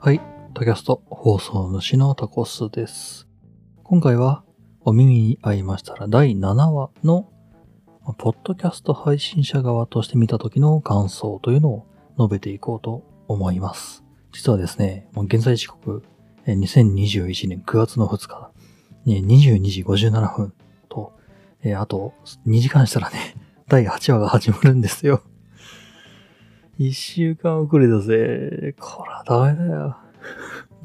はい、タキャスト放送主のタコスです。今回はお耳に合いましたら第7話のポッドキャスト配信者側として見た時の感想というのを述べていこうと思います。実はですね、もう現在時刻2021年9月の2日、22時57分と、あと2時間したらね、第8話が始まるんですよ。一週間遅れだぜ。こらダメだよ。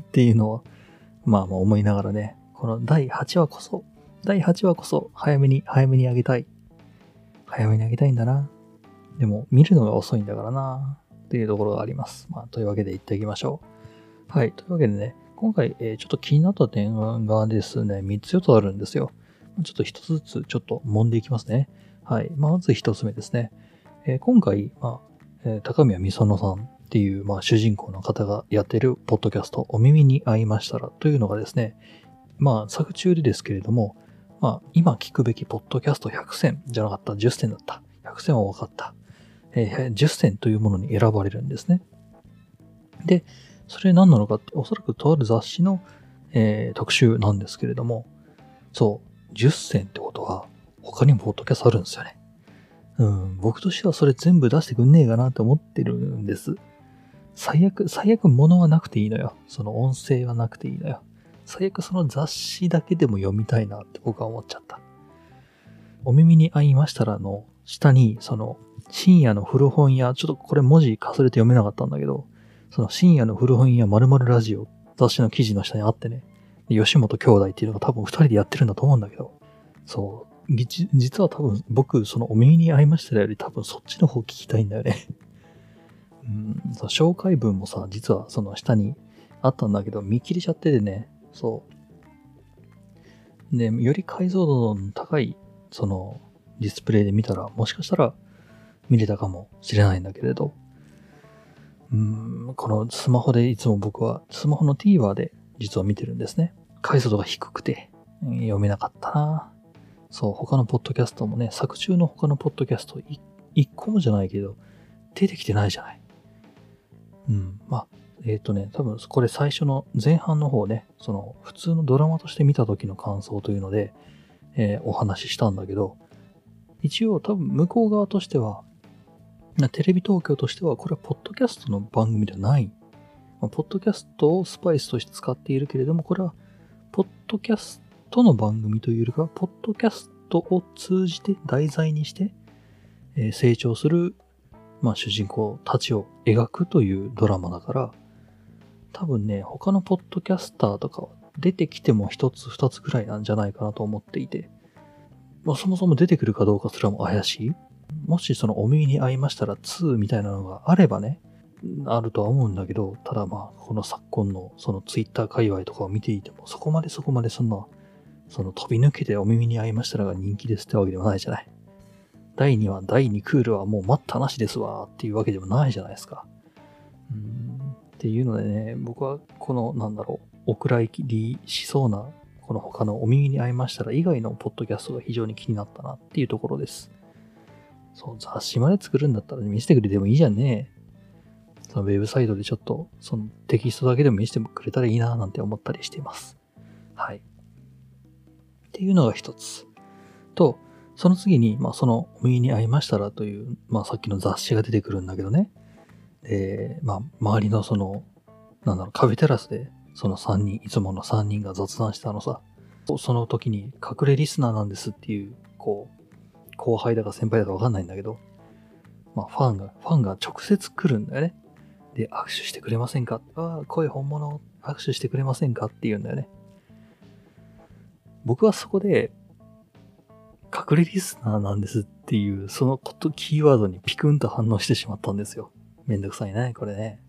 っていうのは、まあまあ思いながらね、この第8話こそ、第8話こそ早めに、早めにあげたい。早めにあげたいんだな。でも、見るのが遅いんだからな。っていうところがあります。まあ、というわけで言っていきましょう。はい。というわけでね、今回、えーちょっと気になった点がですね、3つ4つあるんですよ。ちょっと1つずつちょっと揉んでいきますね。はい。まず1つ目ですね。えー今回、まあ、え高宮美園さんっていう、まあ、主人公の方がやってるポッドキャスト、お耳に合いましたらというのがですね、まあ、作中でですけれども、まあ、今聞くべきポッドキャスト100選じゃなかった、10選だった。100選は分かった。えー10選というものに選ばれるんですね。で、それ何なのかって、おそらくとある雑誌の、えー特集なんですけれども、そう、10選ってことは、他にもポッドキャストあるんですよね。うん、僕としてはそれ全部出してくんねえかなって思ってるんです。最悪、最悪物はなくていいのよ。その音声はなくていいのよ。最悪その雑誌だけでも読みたいなって僕は思っちゃった。お耳に合いましたらの下に、その深夜の古本屋、ちょっとこれ文字かすれて読めなかったんだけど、その深夜の古本屋〇〇ラジオ雑誌の記事の下にあってね、吉本兄弟っていうのが多分二人でやってるんだと思うんだけど、そう、実は多分僕、そのお耳に合いましたより多分そっちの方聞きたいんだよね。うん、そ紹介文もさ、実はその下にあったんだけど、見切れちゃっててね、そう。で、より解像度の高い、その、ディスプレイで見たら、もしかしたら見れたかもしれないんだけれど、うん、このスマホでいつも僕は、スマホの TVer で実は見てるんですね。解像度が低くて、読めなかったなそう、他のポッドキャストもね、作中の他のポッドキャスト一個もじゃないけど、出てきてないじゃない。うん。まあ、えっ、とね、多分これ最初の前半の方ね、その普通のドラマとして見た時の感想というので、えーお話ししたんだけど、一応多分向こう側としては、テレビ東京としては、これはポッドキャストの番組ではない。まあポッドキャストをスパイスとして使っているけれども、これは、ポッドキャストの番組というよりか、ポッドキャストを通じて題材にして、えー成長する、まあ、主人公たちを描くというドラマだから、多分ね、他のポッドキャスターとか出てきても一つ二つぐらいなんじゃないかなと思っていて、まあ、そもそも出てくるかどうかすらも怪しい。もしそのお耳に合いましたら2みたいなのがあればね、あるとは思うんだけど、ただまあ、この昨今のそのツイッター界隈とかを見ていても、そこまでそこまでそんな、その飛び抜けてお耳に合いましたらが人気ですってわけではないじゃない。第2話、第2クールはもう待ったなしですわっていうわけでもないじゃないですか。うんっていうのでね、僕はこの、なんだろう、お蔵入りしそうな、この他のお耳に合いましたら以外のポッドキャストが非常に気になったなっていうところです。そう、雑誌まで作るんだったら見せてくれてもいいじゃんね。そのウェブサイトでちょっと、そのテキストだけでも見せてくれたらいいななんて思ったりしています。はい。っていうのが一つ。と、その次に、まあ、その、お耳に合いましたらという、まあ、さっきの雑誌が出てくるんだけどね。で、まあ、周りのその、なんだろう、カフェテラスで、その3人、いつもの3人が雑談したのさ、その時に隠れリスナーなんですっていう、こう、後輩だか先輩だかわかんないんだけど、まあ、ファンが、ファンが直接来るんだよね。で、握手してくれませんか？ああ、声本物、握手してくれませんか？って言うんだよね。僕はそこで、隠れリスナーなんですっていう、そのこと、キーワードにピクンと反応してしまったんですよ。めんどくさいね、これね。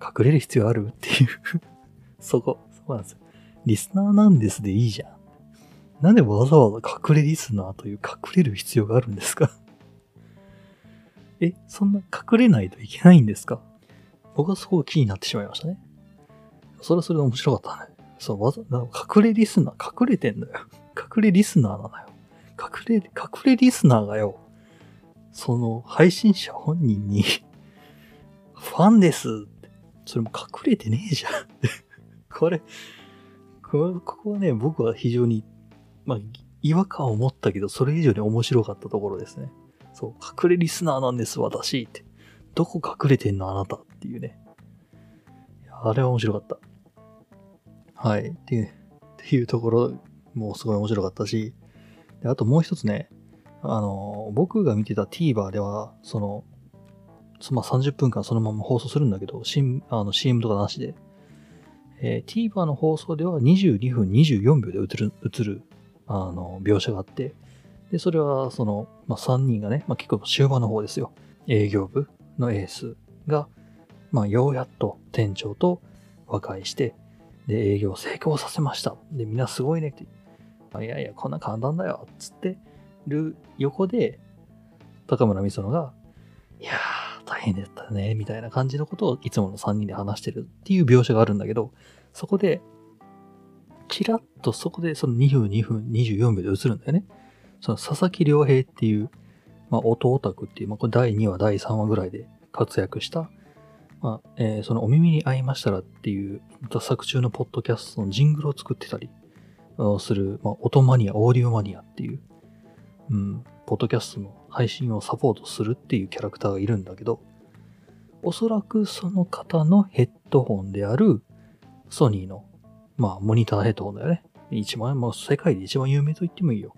隠れる必要あるっていう。そこ、そうなんですよ。リスナーなんですでいいじゃん。なんでわざわざ隠れリスナーという隠れる必要があるんですか？え、そんな隠れないといけないんですか？僕はそこが気になってしまいましたね。それはそれで面白かったね。そう、わざ、隠れリスナー、隠れてんだよ。隠れリスナーなのよ。隠れ、隠れリスナーがよ、その配信者本人に、ファンですってそれも隠れてねえじゃん。これ、ここはね、僕は非常に、まあ、違和感を持ったけど、それ以上に面白かったところですね。そう、隠れリスナーなんです、私って。どこ隠れてんの、あなたっていうね。あれは面白かった。はい。っていう、ところもすごい面白かったし、であともう一つね、あの、僕が見てた TVer では、その、まあ、30分間そのまま放送するんだけど、あの CM とかなしで、えー、TVer の放送では22分24秒で映る、映る、あの、描写があって、で、それは、その、まあ、3人がね、まあ、結構終盤の方ですよ。営業部のエースが、まあ、ようやっと店長と和解して、で、営業成功させました。で、みんなすごいねって。いやいや、こんな簡単だよ。つってる横で、高村美園が、いやー、大変だったね。みたいな感じのことをいつもの3人で話してるっていう描写があるんだけど、そこで、ちらっとそこでその2分、2分、24秒で映るんだよね。その佐々木良平っていう、まあ、音オタクっていう、まあ、これ第2話、第3話ぐらいで活躍した、まあ、えー、そのお耳に合いましたらっていうま作中のポッドキャストのジングルを作ってたりする、まあ、音マニア、オーディオマニアっていう、うん、ポッドキャストの配信をサポートするっていうキャラクターがいるんだけど、おそらくその方のヘッドホンであるソニーの、まあ、モニターヘッドホンだよね。一番、もう世界で一番有名と言ってもいいよ。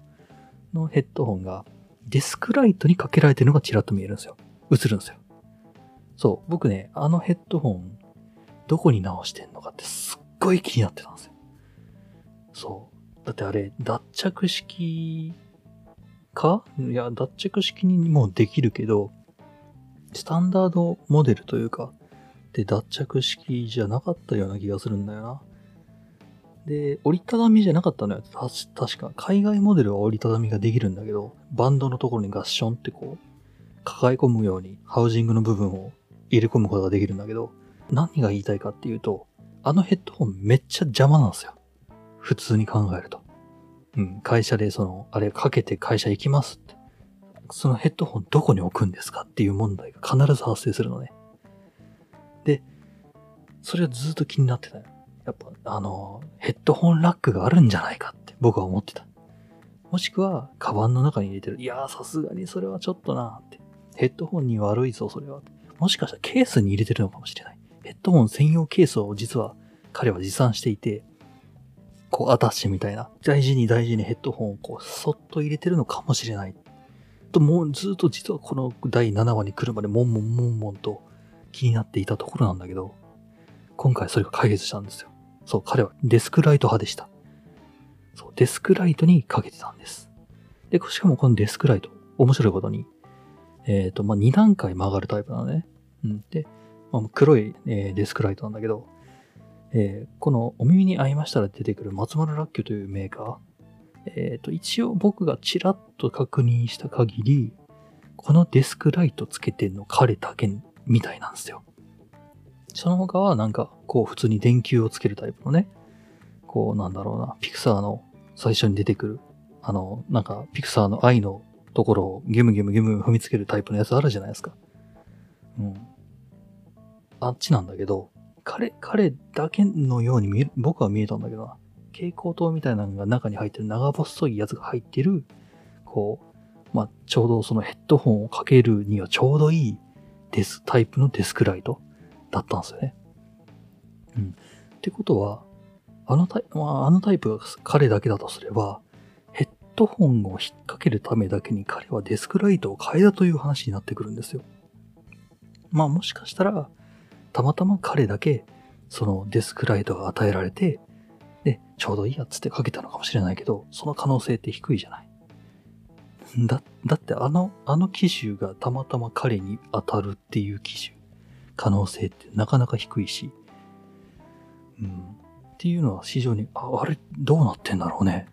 のヘッドホンがデスクライトにかけられてるのがちらっと見えるんですよ。映るんですよ。そう。僕ね、あのヘッドホン、どこに直してんのかってすっごい気になってたんですよ。そう。だってあれ、脱着式か？いや、脱着式にもできるけど、スタンダードモデルというか、で、脱着式じゃなかったような気がするんだよな。で、折りたたみじゃなかったのよ。確か。海外モデルは折りたたみができるんだけど、バンドのところにガッションってこう、抱え込むようにハウジングの部分を入れ込むことができるんだけど、何が言いたいかっていうと、あのヘッドホンめっちゃ邪魔なんですよ。普通に考えると。うん、会社でその、あれかけて会社行きますって。そのヘッドホンどこに置くんですかっていう問題が必ず発生するのね。で、それはずっと気になってたよ。やっぱ、あの、ヘッドホンラックがあるんじゃないかって僕は思ってた。もしくは、カバンの中に入れてる。いやー、さすがにそれはちょっとなーって。ヘッドホンに悪いぞ、それは。もしかしたらケースに入れてるのかもしれない。ヘッドホン専用ケースを実は彼は持参していて、こうアタッシュみたいな、大事に大事にヘッドホンをこう、そっと入れてるのかもしれない。と、もうずっと実はこの第7話に来るまで、もんもんもんもんと気になっていたところなんだけど、今回それが解決したんですよ。そう、彼はデスクライト派でした。そう、デスクライトにかけてたんです。で、しかもこのデスクライト、面白いことに、えっ、ー、と、まあ、2段階曲がるタイプなのね。うん。で、まあ、黒い、えー、デスクライトなんだけど、えー、このお耳に合いましたら出てくる松丸ラッキョというメーカー。えっ、と、一応僕がちらっと確認した限り、このデスクライトつけてんの彼だけみたいなんですよ。その他はなんか、こう普通に電球をつけるタイプのね、こうなんだろうな、ピクサーの最初に出てくる、あの、なんかピクサーの愛のところをギュムギュムギュム踏みつけるタイプのやつあるじゃないですか。うん。あっちなんだけど、彼、彼だけのように見え僕は見えたんだけどな。蛍光灯みたいなのが中に入ってる長細いやつが入ってる、こう、まあ、ちょうどそのヘッドホンをかけるにはちょうどいいデス、タイプのデスクライト。だったんですよね。うん。ってことは、あのタイプ、まあ、あのタイプが彼だけだとすれば、ヘッドホンを引っ掛けるためだけに彼はデスクライトを変えたという話になってくるんですよ。まあもしかしたら、たまたま彼だけ、そのデスクライトが与えられて、で、ちょうどいいやつってかけたのかもしれないけど、その可能性って低いじゃない。だ、だってあの、あの機種がたまたま彼に当たるっていう機種。可能性ってなかなか低いし、うん。っていうのは非常に、あ、あれ、どうなってんだろうね。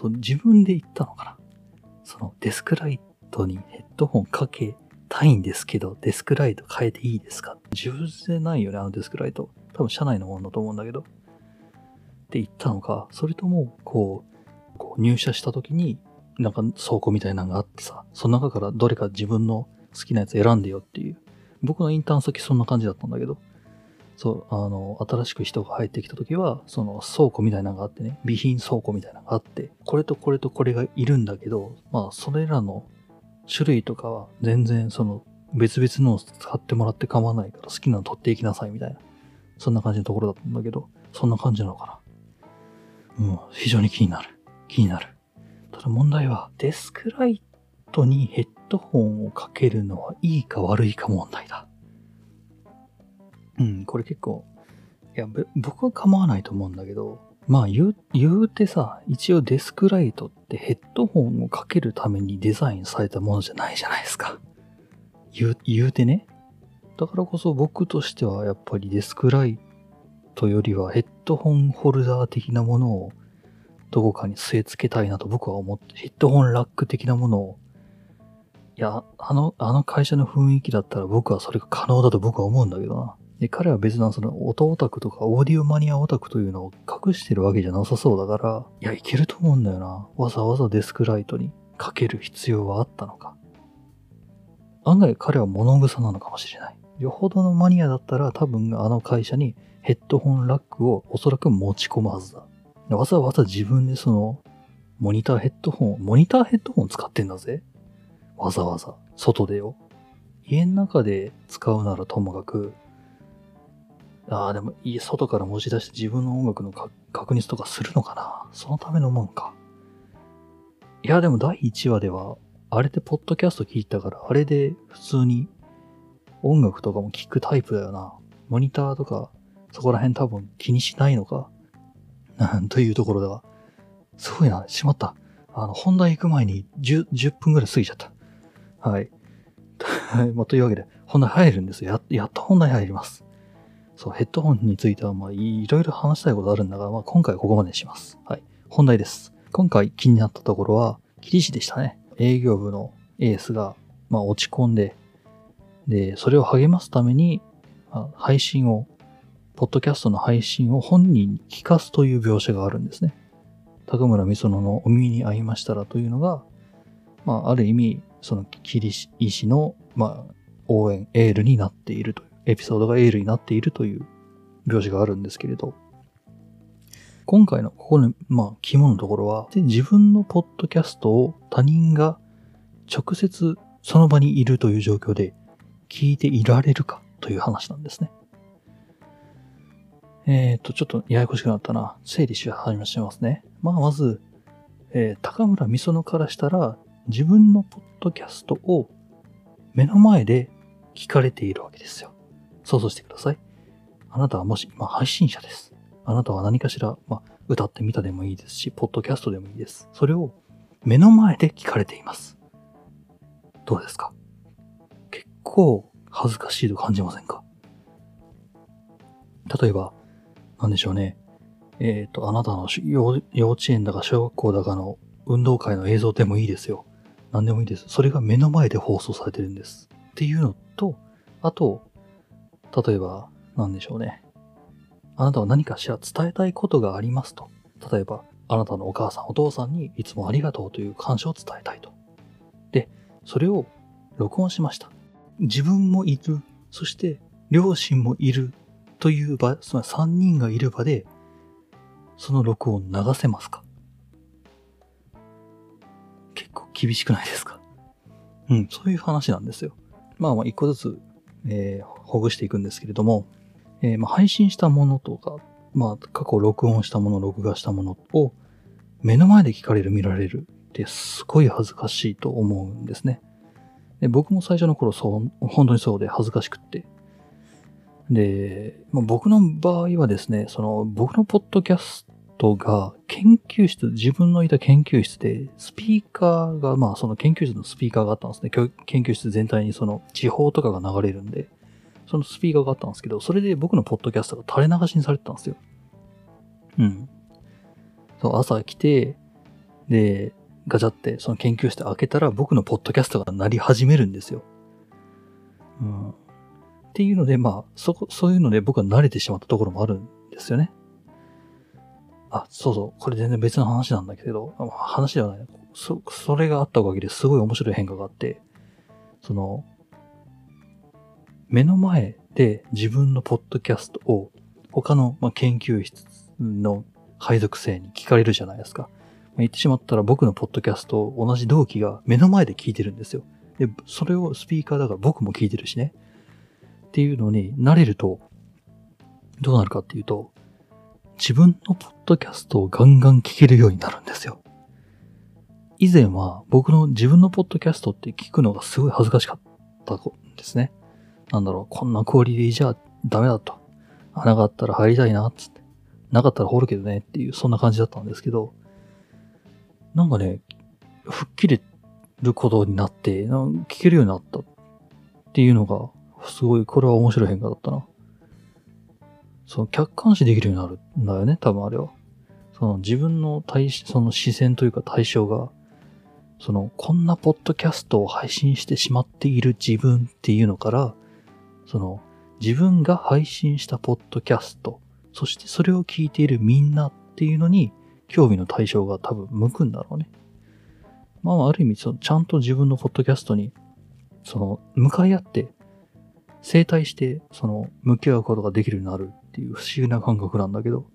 そう、自分で言ったのかな？そのデスクライトにヘッドホンかけたいんですけど、デスクライト変えていいですか？自分でないよね、あのデスクライト。多分社内のものだと思うんだけど。って言ったのか、それとも、こう、こう入社した時に、なんか倉庫みたいなのがあってさ、その中からどれか自分の好きなやつ選んでよっていう僕のインターン先そんな感じだったんだけど、そう、あの、新しく人が入ってきた時は、その倉庫みたいなのがあってね、備品倉庫みたいなのがあって、これとこれとこれがいるんだけど、まあ、それらの種類とかは全然その別々のを使ってもらって構わないから好きなの取っていきなさいみたいな。そんな感じのところだったんだけど、そんな感じなのかな。うん、非常に気になる。気になる。ただ問題は、デスクライトにヘッドホンをかけるのはいいか悪いか問題だ。うん、これ結構、いや、僕は構わないと思うんだけど、まあ言う、言うてさ、一応デスクライトってヘッドホンをかけるためにデザインされたものじゃないじゃないですか。言う、言うてね。だからこそ僕としてはやっぱりデスクライトよりはヘッドホンホルダー的なものをどこかに据え付けたいなと僕は思って、ヘッドホンラック的なものを、いや、あの、あの会社の雰囲気だったら僕はそれが可能だと僕は思うんだけどな。で、彼は別なその音オタクとかオーディオマニアオタクというのを隠してるわけじゃなさそうだから、いや、いけると思うんだよな。わざわざデスクライトにかける必要はあったのか。案外彼は物臭なのかもしれない。よほどのマニアだったら多分あの会社にヘッドホンラックをおそらく持ち込むはずだ。わざわざ自分でそのモニターヘッドホン、モニターヘッドホン使ってんだぜ。わざわざ。外でよ。家の中で使うならともかく、ああ、でも家、外から持ち出して自分の音楽の確認とかするのかなそのためのもんか。いや、でも第1話では、あれでポッドキャスト聞いたから、あれで普通に音楽とかも聞くタイプだよな。モニターとか、そこら辺多分気にしないのか。なんというところでは。すごいな、しまった。あの、本題行く前に 10, 10分ぐらい過ぎちゃった。はい。まあ、というわけで、本題入るんですよ。ややっと本題入ります。そう、ヘッドホンについては、まあ、いろいろ話したいことあるんだが、まあ、今回はここまでにします。はい。本題です。今回気になったところは、キリシでしたね。営業部のエースが、まあ、落ち込んで、で、それを励ますために、まあ配信を、ポッドキャストの配信を本人に聞かすという描写があるんですね。高村美園のお耳に合いましたらというのが、まあ、ある意味、そのキリシ医師の、まあ、応援、エールになっているという、エピソードがエールになっているという描写があるんですけれど、今回のここの、まあ、肝のところは、自分のポッドキャストを他人が直接その場にいるという状況で聞いていられるかという話なんですね。えっ、と、ちょっとややこしくなったな。整理し始めしますね。まあ、まず、えー高村美園からしたら、自分のポッドキャストを目の前で聞かれているわけですよ。想像してください。あなたはもし今配信者です。あなたは何かしら、まあ、歌ってみたでもいいですし、ポッドキャストでもいいです。それを目の前で聞かれています。どうですか？結構恥ずかしいと感じませんか？例えば、なんでしょうね。えっ、と、あなたの幼稚園だか小学校だかの運動会の映像でもいいですよ。何でもいいです。それが目の前で放送されてるんです。っていうのと、あと、例えば、なんでしょうね。あなたは何かしら伝えたいことがありますと。例えば、あなたのお母さん、お父さんにいつもありがとうという感謝を伝えたいと。で、それを録音しました。自分もいる。そして、両親もいる。という場、つまり3人がいる場で、その録音流せますか？結構厳しくないですか？うん、そういう話なんですよ。まあまあ、一個ずつ、えーほぐしていくんですけれども、えーま、配信したものとか、まあ、過去録音したもの、録画したものを目の前で聞かれる、見られるってすごい恥ずかしいと思うんですね。で僕も最初の頃そう、本当にそうで恥ずかしくって。で、まあ、僕の場合はですね、その僕のポッドキャストが研究室、自分のいた研究室でスピーカーが、まあその研究室のスピーカーがあったんですね。研究室全体にその地方とかが流れるんで、そのスピーカーがあったんですけど、それで僕のポッドキャストが垂れ流しにされてたんですよ。うん。そう、朝来て、で、ガチャってその研究室開けたら僕のポッドキャストが鳴り始めるんですよ。うん。っていうので、まあ、そこ、そういうので僕は慣れてしまったところもあるんですよね。あ、そうそう、これ全然別の話なんだけど、あ話ではない。そ、それがあったおかげですごい面白い変化があって、その、目の前で自分のポッドキャストを他の、ま、研究室の配属生に聞かれるじゃないですか。ま、言ってしまったら僕のポッドキャストを同じ同期が目の前で聞いてるんですよ。で、それをスピーカーだから僕も聞いてるしね。っていうのに慣れると、どうなるかっていうと、自分のポッドキャストをガンガン聞けるようになるんですよ。以前は僕の自分のポッドキャストって聞くのがすごい恥ずかしかったんですね。なんだろう、こんなクオリティじゃダメだと。穴があったら入りたいな、つって。なかったら掘るけどねっていう、そんな感じだったんですけど、なんかね、吹っ切れることになって、聞けるようになったっていうのが、すごい、これは面白い変化だったな。その客観視できるようになるんだよね、多分あれは。その自分の対、その視線というか対象がその、こんなポッドキャストを配信してしまっている自分っていうのから、その、自分が配信したポッドキャスト、そしてそれを聞いているみんなっていうのに、興味の対象が多分向くんだろうね。まあ、ある意味、その、ちゃんと自分のポッドキャストに、その、向かい合って、生体して、その、向き合うことができるようになるっていう不思議な感覚なんだけど、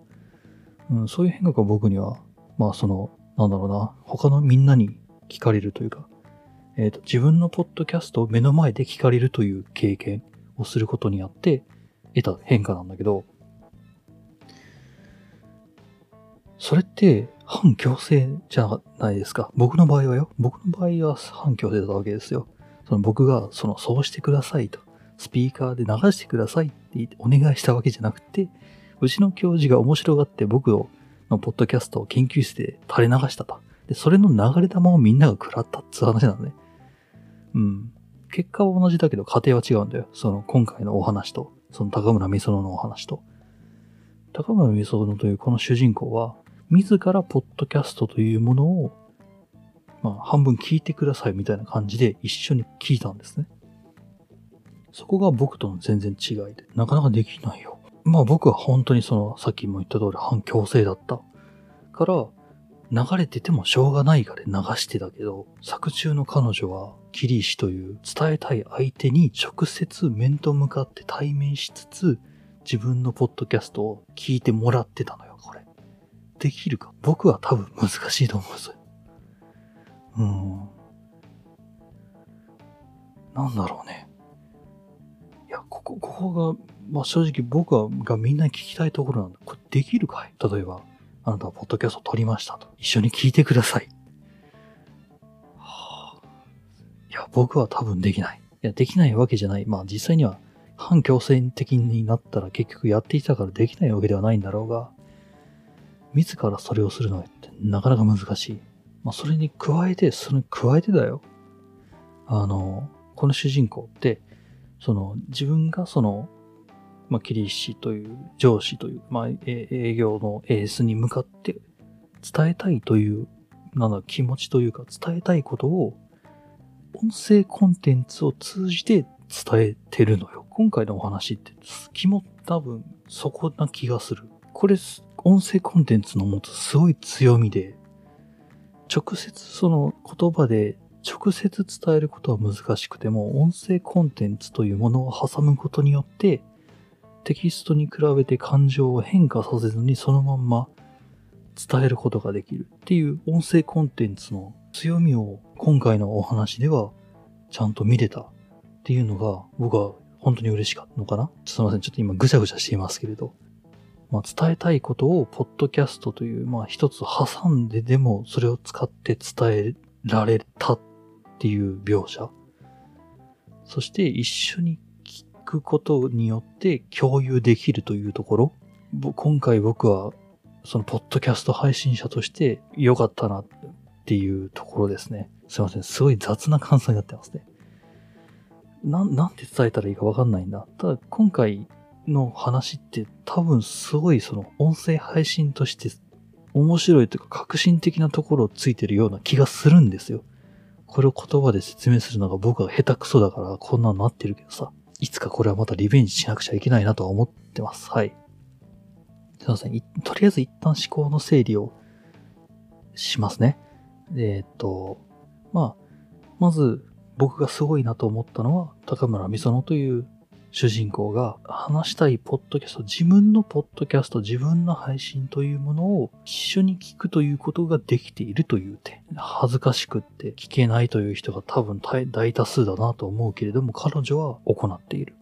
うん、そういう変化が僕には、まあ、その、なんだろうな、他のみんなに聞かれるというか、えっ、ー、と、自分のポッドキャストを目の前で聞かれるという経験をすることによって得た変化なんだけど、それって反強制じゃないですか。僕の場合はよ。僕の場合は反強制だったわけですよ。その僕が、その、そうしてくださいと、スピーカーで流してくださいってってお願いしたわけじゃなくて、うちの教授が面白がって僕のポッドキャストを研究室で垂れ流したと。で、それの流れ玉をみんなが食らったって話なのね。うん。結果は同じだけど過程は違うんだよ。その今回のお話と、その高村美園ののお話と。高村美園というこの主人公は、自らポッドキャストというものを、まあ、半分聞いてくださいみたいな感じで一緒に聞いたんですね。そこが僕との全然違いで、なかなかできないよ。まあ僕は本当にその、さっきも言った通り反強制だった。から、流れててもしょうがないから流してたけど、作中の彼女は、キリシという伝えたい相手に直接面と向かって対面しつつ、自分のポッドキャストを聞いてもらってたのよ、これ。できるか？僕は多分難しいと思うんですよ。うん。なんだろうね。いや、ここ、ここが、まあ正直僕はがみんなに聞きたいところなんだ。これできるかい？例えば。あなたはポッドキャスト撮りましたと。一緒に聞いてください。はあ、いや、僕は多分できない。いや、できないわけじゃない。まあ実際には反強制的になったら結局やっていたからできないわけではないんだろうが、自らそれをするのってなかなか難しい。まあそれに加えて、それに加えてだよ。あの、この主人公って、その自分がそのまあ、キリシという上司という、まあ、営業のエースに向かって伝えたいという、なんだ、気持ちというか伝えたいことを、音声コンテンツを通じて伝えてるのよ。今回のお話って、気も多分そこな気がする。これ、音声コンテンツの持つすごい強みで、直接その言葉で直接伝えることは難しくても、音声コンテンツというものを挟むことによって、テキストに比べて感情を変化させずにそのまんま伝えることができるっていう音声コンテンツの強みを今回のお話ではちゃんと見れたっていうのが僕は本当に嬉しかったのかなすいません。ちょっと今ぐちゃぐちゃしていますけれど。まあ、伝えたいことをポッドキャストという、まあ一つ挟んででもそれを使って伝えられたっていう描写。そして一緒にくことによって共有できるというところ、今回僕はそのポッドキャスト配信者として良かったなっていうところですね。すいません。すごい雑な感想になってますね。な、なんて伝えたらいいかわかんないんだ。ただ今回の話って多分すごいその音声配信として面白いというか革新的なところをついてるような気がするんですよ。これを言葉で説明するのが僕は下手くそだからこんなになってるけどさ。いつかこれはまたリベンジしなくちゃいけないなとは思ってます。はい。すいません。とりあえず一旦思考の整理をしますね。えっ、と、まあ、まず僕がすごいなと思ったのは、高村美園という主人公が話したいポッドキャスト、自分のポッドキャスト、自分の配信というものを一緒に聞くということができているという点。恥ずかしくって聞けないという人が多分大多数だなと思うけれども、彼女は行っている。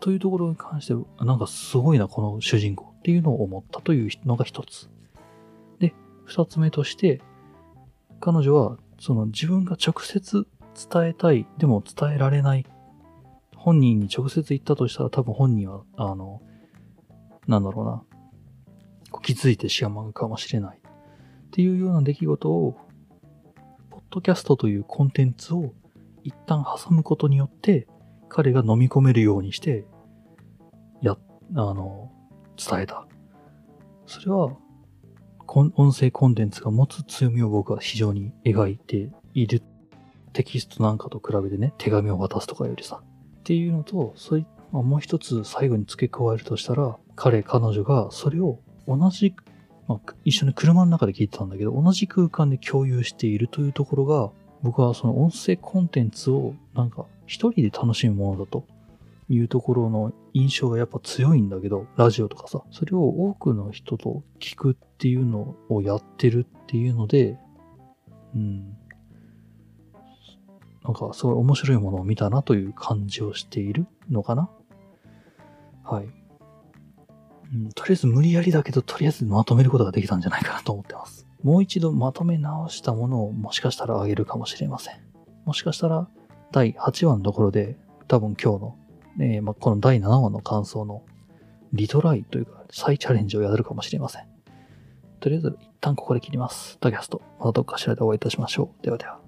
というところに関して、なんかすごいな、この主人公っていうのを思ったというのが一つ。で、二つ目として、彼女はその自分が直接伝えたい、でも伝えられない本人に直接言ったとしたら多分本人は、あの、なんだろうな、気づいてしまうかもしれない。っていうような出来事を、ポッドキャストというコンテンツを一旦挟むことによって、彼が飲み込めるようにして、や、あの、伝えた。それは、音声コンテンツが持つ強みを僕は非常に描いている。テキストなんかと比べてね、手紙を渡すとかよりさ。っていうのと、そういまあ、もう一つ最後に付け加えるとしたら、彼、彼女がそれを同じ、まあ、一緒に車の中で聞いてたんだけど、同じ空間で共有しているというところが、僕はその音声コンテンツをなんか一人で楽しむものだというところの印象がやっぱ強いんだけど、ラジオとかさ、それを多くの人と聞くっていうのをやってるっていうので、うん、なんかすごい面白いものを見たなという感じをしているのかな？はい。うん、とりあえず無理やりだけど、とりあえずまとめることができたんじゃないかなと思ってます。もう一度まとめ直したものをもしかしたらあげるかもしれません。もしかしたら第8話のところで多分今日の、えー、まこの第7話の感想のリトライというか再チャレンジをやるかもしれません。とりあえず一旦ここで切ります。タキャスト、またどっかしらでお会いいたしましょう。ではでは。